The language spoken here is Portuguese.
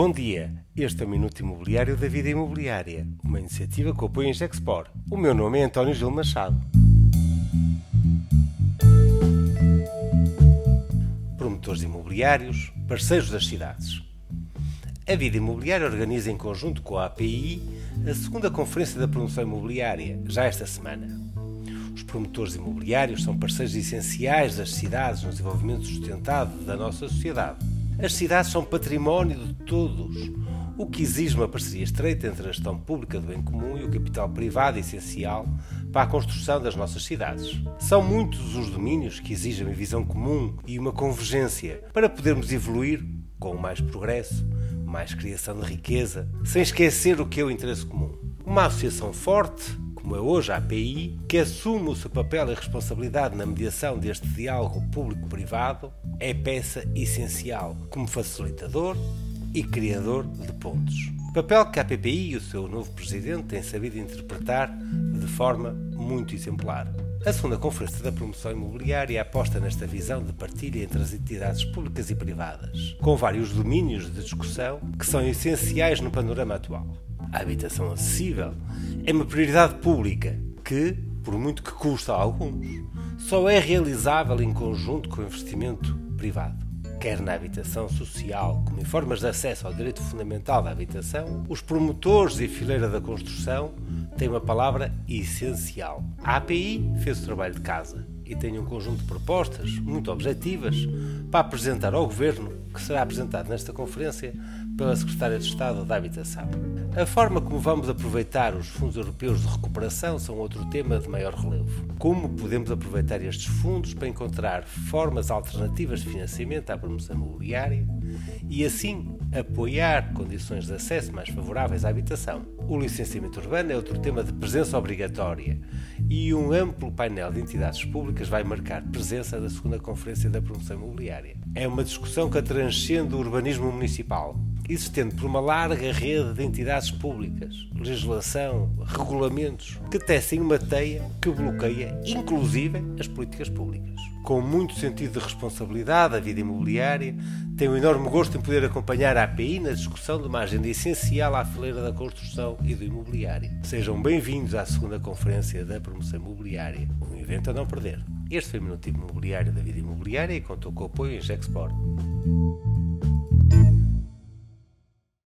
Bom dia, este é o Minuto Imobiliário da Vida Imobiliária, uma iniciativa que apoia em Gexpor. O meu nome é António Gil Machado. Promotores imobiliários, parceiros das cidades. A Vida Imobiliária organiza em conjunto com a API a segunda Conferência da Promoção Imobiliária, já esta semana. Os promotores imobiliários são parceiros essenciais das cidades no desenvolvimento sustentado da nossa sociedade. As cidades são património de todos, o que exige uma parceria estreita entre a gestão pública do bem comum e o capital privado essencial para a construção das nossas cidades. São muitos os domínios que exigem uma visão comum e uma convergência para podermos evoluir com mais progresso, mais criação de riqueza, sem esquecer o que é o interesse comum. Uma associação forte como é hoje a API, que assume o seu papel e responsabilidade na mediação deste diálogo público-privado, é peça essencial como facilitador e criador de pontos. Papel que a APPI e o seu novo presidente têm sabido interpretar de forma muito exemplar. A segunda Conferência da Promoção Imobiliária aposta nesta visão de partilha entre as entidades públicas e privadas, com vários domínios de discussão que são essenciais no panorama atual a habitação acessível é uma prioridade pública que, por muito que custa a alguns, só é realizável em conjunto com o investimento privado. Quer na habitação social, como em formas de acesso ao direito fundamental da habitação, os promotores e fileira da construção têm uma palavra essencial. A API fez o trabalho de casa e tem um conjunto de propostas muito objetivas para apresentar ao Governo, que será apresentado nesta conferência pela Secretária de Estado da Habitação. A forma como vamos aproveitar os fundos europeus de recuperação são outro tema de maior relevo. Como podemos aproveitar estes fundos para encontrar formas alternativas de financiamento à promoção imobiliária e assim apoiar condições de acesso mais favoráveis à habitação. O licenciamento urbano é outro tema de presença obrigatória e um amplo painel de entidades públicas vai marcar presença da segunda Conferência da Promoção Imobiliária. É uma discussão que transcende o urbanismo municipal existente por uma larga rede de entidades públicas, legislação, regulamentos, que tecem uma teia que bloqueia, inclusive, as políticas públicas. Com muito sentido de responsabilidade, a vida imobiliária tem um enorme gosto em poder acompanhar a API na discussão de uma agenda essencial à fileira da construção e do imobiliário. Sejam bem-vindos à segunda Conferência da Promoção Imobiliária, um evento a não perder. Este foi o Minuto Imobiliário da Vida Imobiliária e contou com o apoio em Gexport.